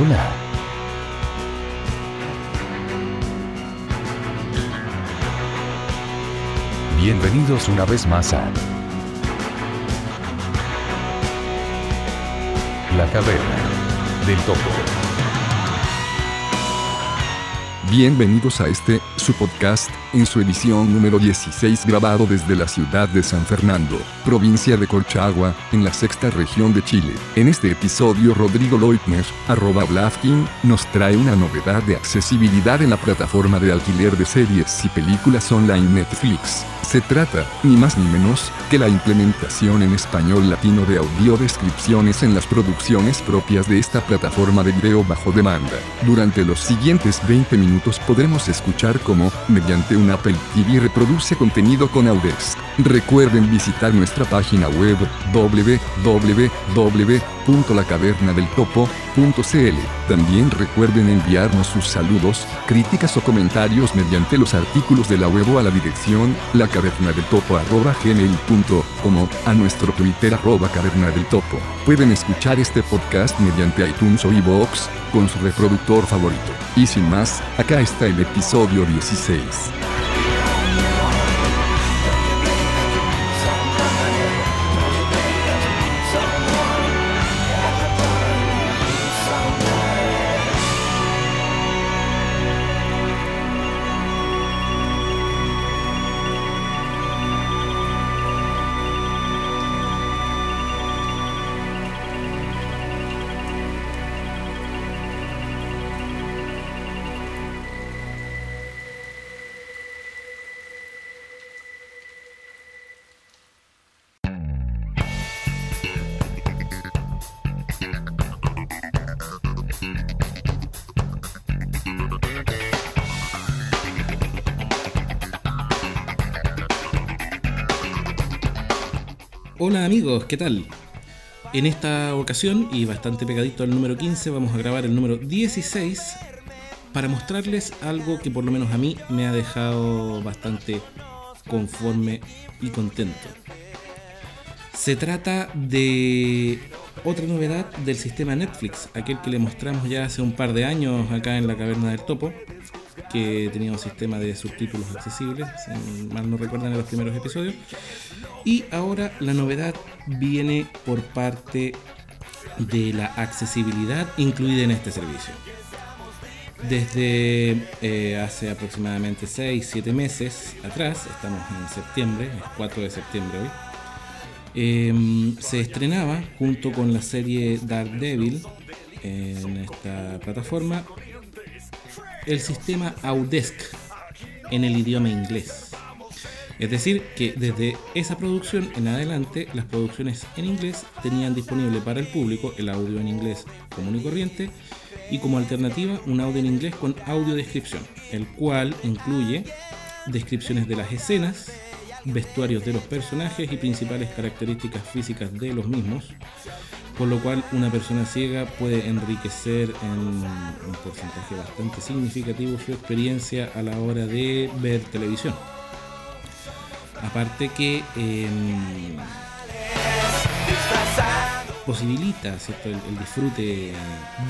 Hola. Bienvenidos una vez más a La Caverna del Topo. Bienvenidos a este, su podcast, en su edición número 16 grabado desde la ciudad de San Fernando, provincia de Colchagua, en la sexta región de Chile. En este episodio Rodrigo Leutner, arroba Blafkin, nos trae una novedad de accesibilidad en la plataforma de alquiler de series y películas online Netflix. Se trata, ni más ni menos, que la implementación en español latino de audiodescripciones en las producciones propias de esta plataforma de video bajo demanda. Durante los siguientes 20 minutos podremos escuchar cómo, mediante un Apple TV reproduce contenido con Audesk. Recuerden visitar nuestra página web www.lacavernadeltopo.cl. También recuerden enviarnos sus saludos, críticas o comentarios mediante los artículos de la web o a la dirección lacavernadeltopo.gmail.com a nuestro Twitter arroba caverna del topo. Pueden escuchar este podcast mediante iTunes o iVoox con su reproductor favorito. Y sin más, acá está el episodio 16. Hola amigos, ¿qué tal? En esta ocasión, y bastante pegadito al número 15, vamos a grabar el número 16 para mostrarles algo que por lo menos a mí me ha dejado bastante conforme y contento. Se trata de otra novedad del sistema Netflix, aquel que le mostramos ya hace un par de años acá en la Caverna del Topo, que tenía un sistema de subtítulos accesibles, si mal no recuerdan en los primeros episodios. Y ahora la novedad viene por parte de la accesibilidad incluida en este servicio. Desde eh, hace aproximadamente 6-7 meses atrás, estamos en septiembre, es 4 de septiembre hoy, eh, se estrenaba junto con la serie Dark Devil en esta plataforma el sistema Audesk en el idioma inglés. Es decir, que desde esa producción en adelante, las producciones en inglés tenían disponible para el público el audio en inglés común y corriente y como alternativa un audio en inglés con audiodescripción, el cual incluye descripciones de las escenas, vestuarios de los personajes y principales características físicas de los mismos, con lo cual una persona ciega puede enriquecer en un porcentaje bastante significativo su experiencia a la hora de ver televisión. Aparte que eh, posibilita el, disfrute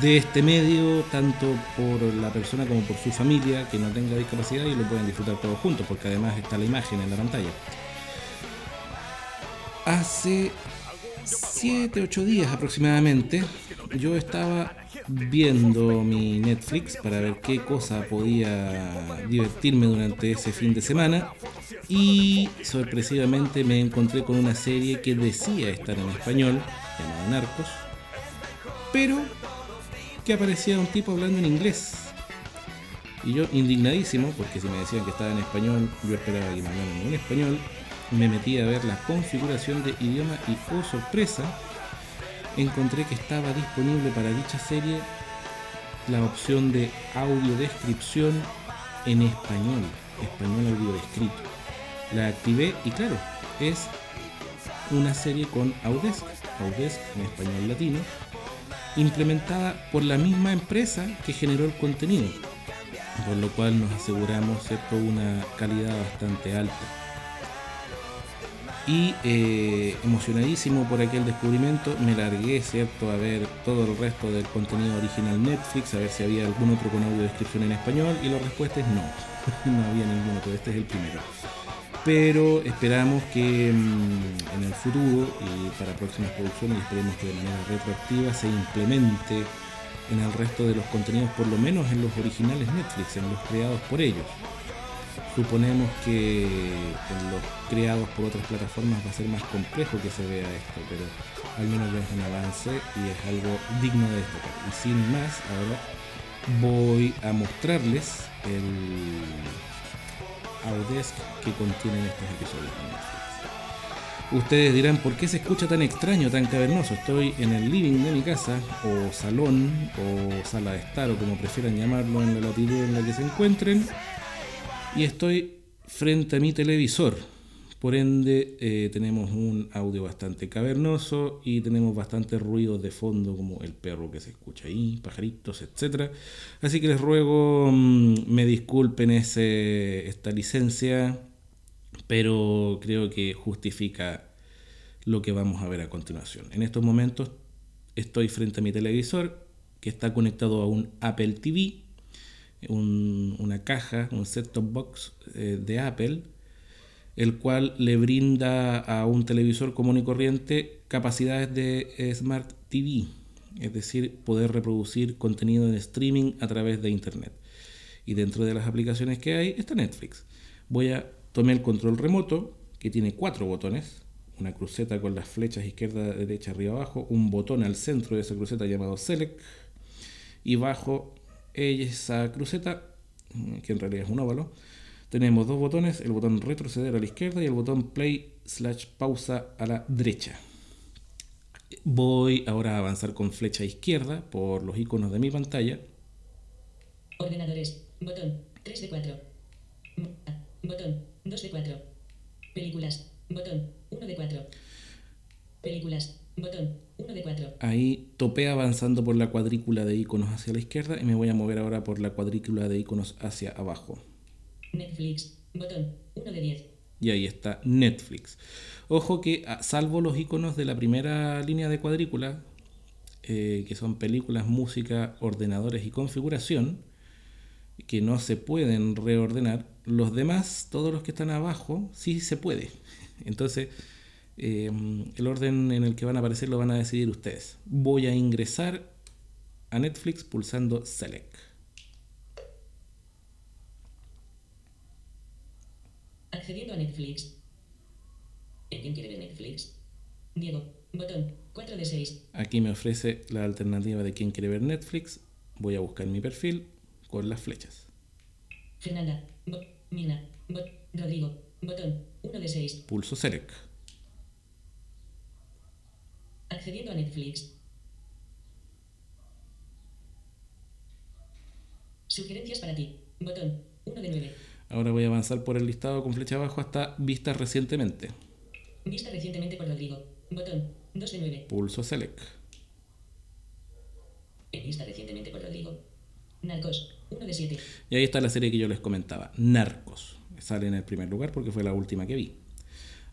de este medio tanto por la persona como por su familia que no tenga discapacidad y lo pueden disfrutar todos juntos porque además está la imagen en la pantalla. Hace 7, 8 días aproximadamente yo estaba viendo mi Netflix para ver qué cosa podía divertirme durante ese fin de semana y sorpresivamente me encontré con una serie que decía estar en español, llamada Narcos, pero que aparecía un tipo hablando en inglés. Y yo indignadísimo, porque si me decían que estaba en español, yo esperaba que me hablaran en español, me metí a ver la configuración de idioma y oh sorpresa, encontré que estaba disponible para dicha serie la opción de audiodescripción en español, español audio escrito. La activé y claro, es una serie con Audesk, Audesk en español latino, implementada por la misma empresa que generó el contenido, por lo cual nos aseguramos ¿cierto? una calidad bastante alta. Y eh, emocionadísimo por aquel descubrimiento, me largué, ¿cierto?, a ver todo el resto del contenido original Netflix, a ver si había algún otro con audio descripción en español, y la respuesta es no, no había ninguno, pero este es el primero. Pero esperamos que mm, en el futuro y para próximas producciones, esperemos que de manera retroactiva se implemente en el resto de los contenidos, por lo menos en los originales Netflix, en los creados por ellos. Suponemos que en los creados por otras plataformas va a ser más complejo que se vea esto, pero al menos ya es un avance y es algo digno de destacar. Y sin más, ahora voy a mostrarles el Audesc que contienen estos episodios. Ustedes dirán, ¿por qué se escucha tan extraño, tan cavernoso? Estoy en el living de mi casa, o salón, o sala de estar, o como prefieran llamarlo en la latitud en la que se encuentren, y estoy frente a mi televisor. Por ende, eh, tenemos un audio bastante cavernoso y tenemos bastante ruido de fondo, como el perro que se escucha ahí, pajaritos, etc. Así que les ruego mm, me disculpen ese, esta licencia pero creo que justifica lo que vamos a ver a continuación. En estos momentos estoy frente a mi televisor que está conectado a un Apple TV, una caja, un set-top box eh, de Apple, el cual le brinda a un televisor común y corriente capacidades de Smart TV, es decir, poder reproducir contenido en streaming a través de Internet. Y dentro de las aplicaciones que hay está Netflix. Voy a tomé el control remoto, que tiene cuatro botones, una cruceta con las flechas izquierda, derecha, arriba, abajo, un botón al centro de esa cruceta llamado Select, y bajo esa cruceta, que en realidad es un óvalo, tenemos dos botones, el botón retroceder a la izquierda y el botón play slash pausa a la derecha. Voy ahora a avanzar con flecha izquierda por los iconos de mi pantalla. Ordenadores, botón 3 de 4. Botón 2 de 4. Películas. Botón. 1 de 4. Películas. Botón. 1 de 4. Ahí topé avanzando por la cuadrícula de iconos hacia la izquierda y me voy a mover ahora por la cuadrícula de iconos hacia abajo. Netflix. Botón. 1 de 10. Y ahí está Netflix. Ojo que ah, salvo los iconos de la primera línea de cuadrícula, eh, que son películas, música, ordenadores y configuración, que no se pueden reordenar, los demás, todos los que están abajo, sí se puede. Entonces, em, el orden en el que van a aparecer lo van a decidir ustedes. Voy a ingresar a Netflix pulsando Select. Accediendo a Netflix. ¿Quién quiere ver Netflix? Diego, botón 4 de 6. Aquí me ofrece la alternativa de quién quiere ver Netflix. Voy a buscar mi perfil con las flechas. Fernanda, Mina, Rodrigo, botón, 1 de 6. Pulso Select. Accediendo a Netflix. Sugerencias para ti. Botón, 1 de 9. Ahora voy a avanzar por el listado con flecha abajo hasta vistas recientemente. Vista recientemente por Rodrigo. Botón, 2 de 9. Pulso Select. Vista recientemente por Rodrigo. Narcos, de 7. Y ahí está la serie que yo les comentaba, Narcos. Sale en el primer lugar porque fue la última que vi.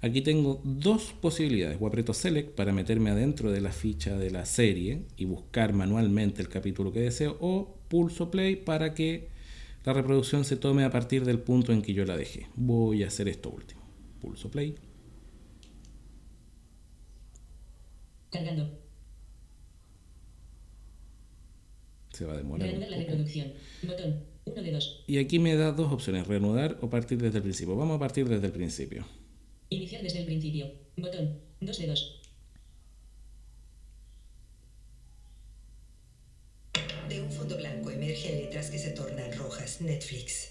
Aquí tengo dos posibilidades. O aprieto Select para meterme adentro de la ficha de la serie y buscar manualmente el capítulo que deseo. O pulso Play para que la reproducción se tome a partir del punto en que yo la dejé. Voy a hacer esto último. Pulso Play. Cargando. Se va a demorar. La reproducción. Botón. Uno de dos. Y aquí me da dos opciones, reanudar o partir desde el principio. Vamos a partir desde el principio. Iniciar desde el principio. Botón. 2 de 2. De un fondo blanco emergen letras que se tornan rojas. Netflix.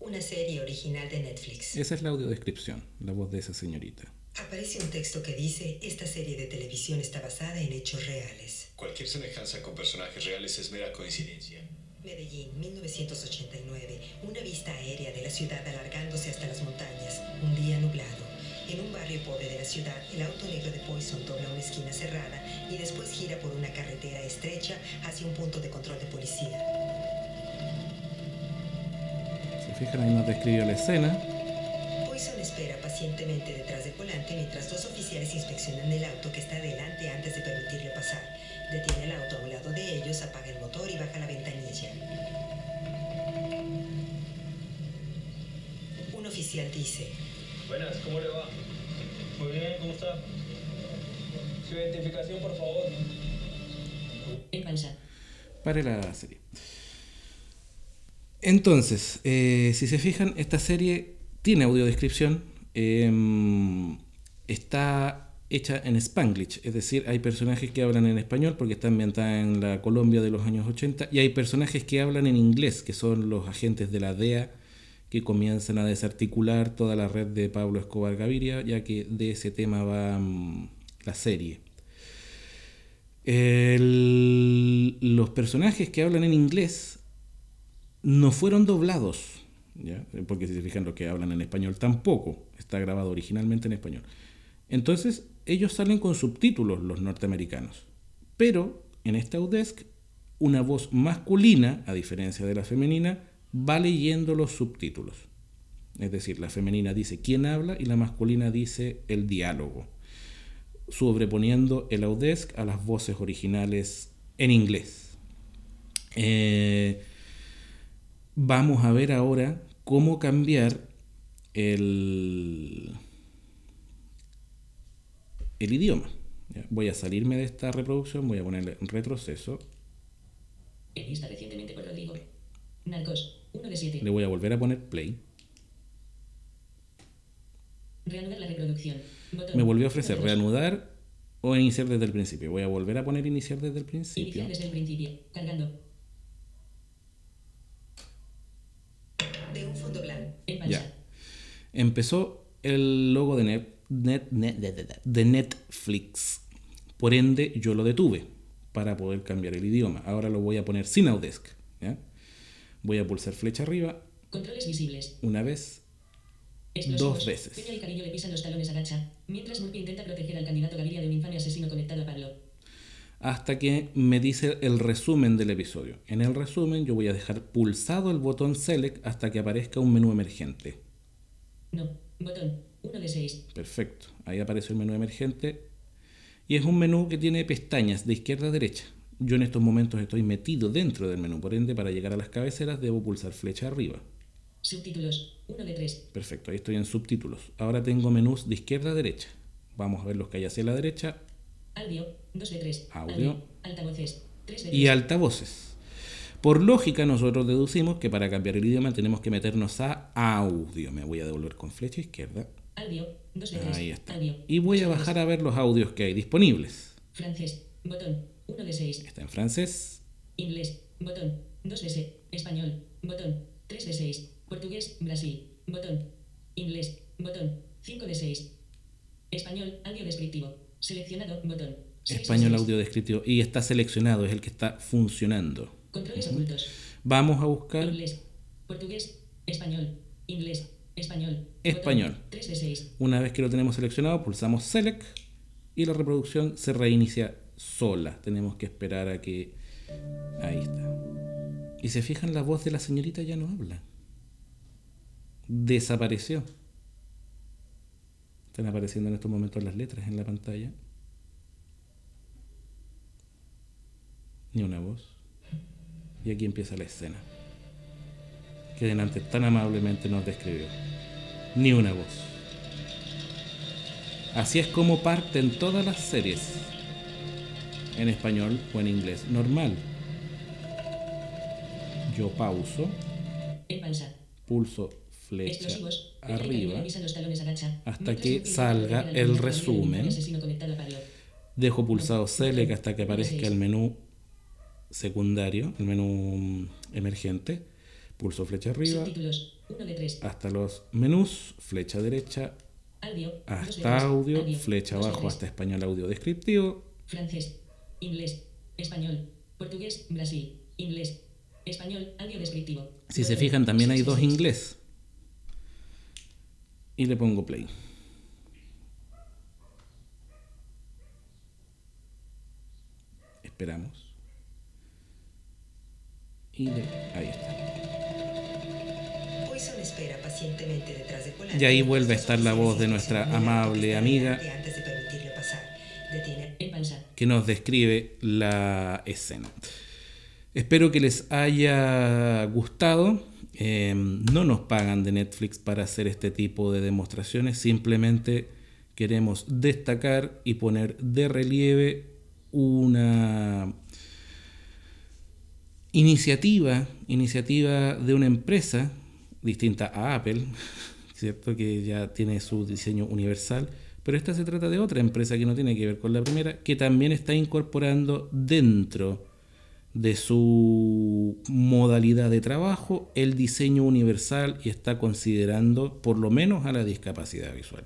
Una serie original de Netflix. Esa es la audiodescripción, la voz de esa señorita. Aparece un texto que dice, esta serie de televisión está basada en hechos reales. Cualquier semejanza con personajes reales es mera coincidencia. Medellín, 1989. Una vista aérea de la ciudad alargándose hasta las montañas. Un día nublado. En un barrio pobre de la ciudad, el auto negro de Poison dobla una esquina cerrada y después gira por una carretera estrecha hacia un punto de control de policía. Se fijan, ahí nos describió la escena espera pacientemente detrás del volante mientras dos oficiales inspeccionan el auto que está adelante antes de permitirle pasar. Detiene el auto a un lado de ellos, apaga el motor y baja la ventanilla. Un oficial dice, Buenas, ¿cómo le va? Muy bien, ¿cómo está? Su identificación, por favor. Pare la serie. Entonces, eh, si se fijan, esta serie tiene audiodescripción. em, está hecha en Spanglish, es decir, hay personajes que hablan en español porque está ambientada en la Colombia de los años 80 y hay personajes que hablan en inglés, que son los agentes de la DEA que comienzan a desarticular toda la red de Pablo Escobar Gaviria, ya que de ese tema va mm, la serie. Los personajes que hablan en inglés no fueron doblados, porque si se fijan lo que hablan en español tampoco, está grabado originalmente en español. Entonces ellos salen con subtítulos los norteamericanos, pero en esta Audesk una voz masculina, a diferencia de la femenina, va leyendo los subtítulos. Es decir, la femenina dice quién habla y la masculina dice el diálogo, sobreponiendo el Audesk a las voces originales en inglés. Eh, vamos a ver ahora cómo cambiar el, el idioma. Voy a salirme de esta reproducción, voy a ponerle retroceso, recientemente por Rodrigo. Narcos. 1 de 7. le voy a volver a poner play. Reanudar la reproducción. Botón. Me volvió a ofrecer Uno reanudar o iniciar desde el principio. Voy a volver a poner iniciar desde el principio. Iniciar desde el principio. Cargando. de un fondo blanco. En pausa. Ya. Empezó el logo de, Net- Net- Net- de- Netflix. Por ende, yo lo detuve para poder cambiar el idioma. Ahora lo voy a poner sin Audesk. ¿ya? Voy a pulsar flecha arriba Controles visibles. una vez, Explosivos. Dos veces. Peña y Carillo le pisan los talones a Gacha. Mientras Murphy intenta proteger al candidato Gaviria de un infame asesino conectado a Pablo. hasta que me dice el resumen del episodio. En el resumen yo voy a dejar pulsado el botón Select hasta que aparezca un menú emergente. No. Botón. 1 de 6. Perfecto. Ahí aparece el menú emergente. Y es un menú que tiene pestañas de izquierda a derecha. Yo en estos momentos estoy metido dentro del menú, por ende para llegar a las cabeceras debo pulsar flecha arriba. Subtítulos. 1 de 3. Perfecto, ahí estoy en subtítulos. Ahora tengo menús de izquierda a derecha. Vamos a ver los que hay hacia la derecha. Audio. 2 de 3. Audio. Altavoces. 3 de 3. Y altavoces. Por lógica nosotros deducimos que para cambiar el idioma tenemos que meternos a audio. Me voy a devolver con flecha izquierda. Audio. 2 de 3. Ahí está. Audio. Y voy a dos bajar a ver los audios que hay disponibles. Francés. Botón. 1 de 6. Está en francés, Inglés. Botón. 2 de 6. Español. Botón. 3 de 6. Portugués. Brasil. Botón. Inglés. Botón. 5 de 6. Español. Audio descriptivo. Seleccionado. Botón. De español audio descriptivo. Y está seleccionado, es el que está funcionando. Controles ocultos. Vamos a buscar Inglés. Portugués. Español. Inglés. Español. Español. 3 de 6. Una vez que lo tenemos seleccionado, pulsamos Select y la reproducción se reinicia sola. Tenemos que esperar a que... Ahí está. Y se fijan, la voz de la señorita ya no habla. Desapareció. Están apareciendo en estos momentos las letras en la pantalla. Ni una voz. Y aquí empieza la escena. Que delante tan amablemente nos describió. Ni una voz. Así es como parten todas las series. En español o en inglés. Normal. Yo pauso, pulso flecha Explosivos. Arriba, hasta que salga el resumen. dejo pulsado Select hasta que aparezca el menú secundario, el menú mm, emergente. Pulso flecha arriba Subtítulos. 1 de 3. hasta los menús, flecha derecha Audio. de hasta tres. audio, flecha abajo hasta español audio descriptivo. Francés. Inglés. Español. Portugués. Brasil. Inglés. Español. Audio descriptivo. Si se fijan, también hay dos inglés. Y le pongo play. Esperamos. Y le- ahí está. Poison Jason espera pacientemente detrás de Polanyi. Y ahí vuelve a estar la voz de nuestra amable amiga Antes de permitirle pasar. Detiene En panza. que nos describe la escena. Espero que les haya gustado. Eh, no nos pagan de Netflix para hacer este tipo de demostraciones. Simplemente queremos destacar y poner de relieve una iniciativa, iniciativa de una empresa distinta a Apple, ¿cierto? Que ya tiene su diseño universal, pero esta se trata de otra empresa que no tiene que ver con la primera, que también está incorporando dentro de su modalidad de trabajo el diseño universal y está considerando por lo menos a la discapacidad visual.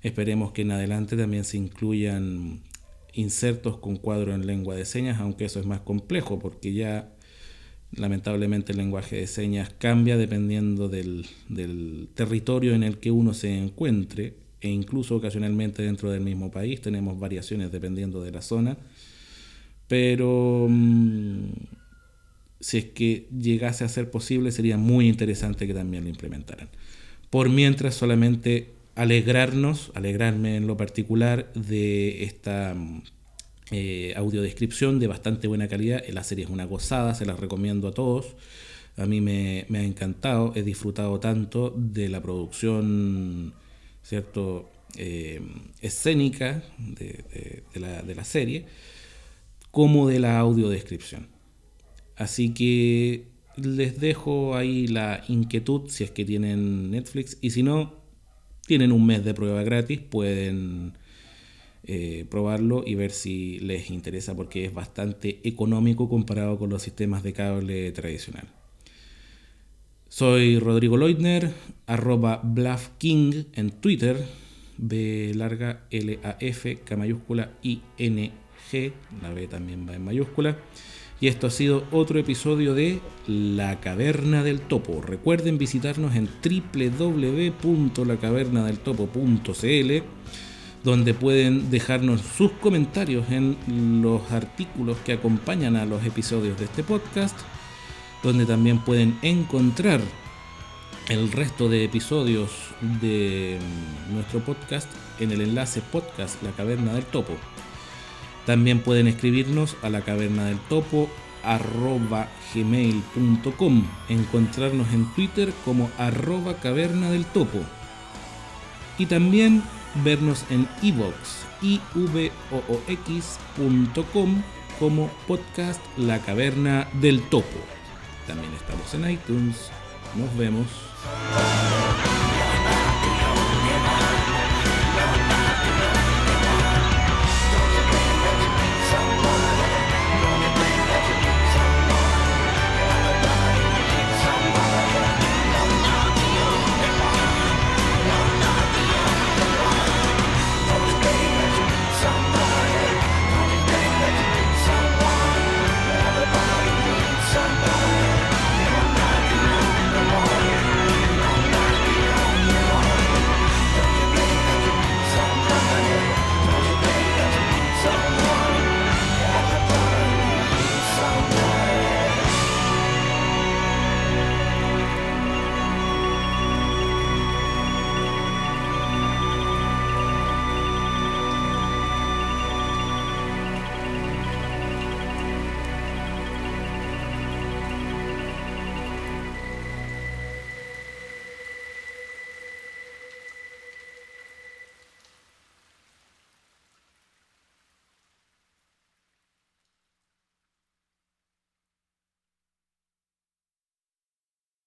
Esperemos que en adelante también se incluyan insertos con cuadro en lengua de señas, aunque eso es más complejo porque ya lamentablemente el lenguaje de señas cambia dependiendo del, del territorio en el que uno se encuentre e incluso ocasionalmente dentro del mismo país tenemos variaciones dependiendo de la zona pero mm, si es que llegase a ser posible sería muy interesante que también lo implementaran. Por mientras solamente alegrarnos, alegrarme en lo particular de esta mm, eh, audiodescripción de bastante buena calidad. La serie es una gozada, se la recomiendo a todos. A mí me, ha encantado, he disfrutado tanto de la producción, ¿cierto? Eh, escénica de la, de la serie como de la audiodescripción. Así que les dejo ahí la inquietud si es que tienen Netflix y si no, tienen un mes de prueba gratis, pueden eh, probarlo y ver si les interesa porque es bastante económico comparado con los sistemas de cable tradicional. Soy Rodrigo Leutner, arroba BluffKing en Twitter, B larga L A F, K mayúscula I N G, la B también va en mayúscula. Y esto ha sido otro episodio de La Caverna del Topo. Recuerden visitarnos en www.lacavernadeltopo.cl donde pueden dejarnos sus comentarios en los artículos que acompañan a los episodios de este podcast, donde también pueden encontrar el resto de episodios de nuestro podcast en el enlace podcast La Caverna del Topo. También pueden escribirnos a la caverna del topo arroba gmail.com, encontrarnos en Twitter como arroba caverna del topo y también vernos en ivox ivoox.com como podcast La Caverna del Topo. También estamos en iTunes. Nos vemos.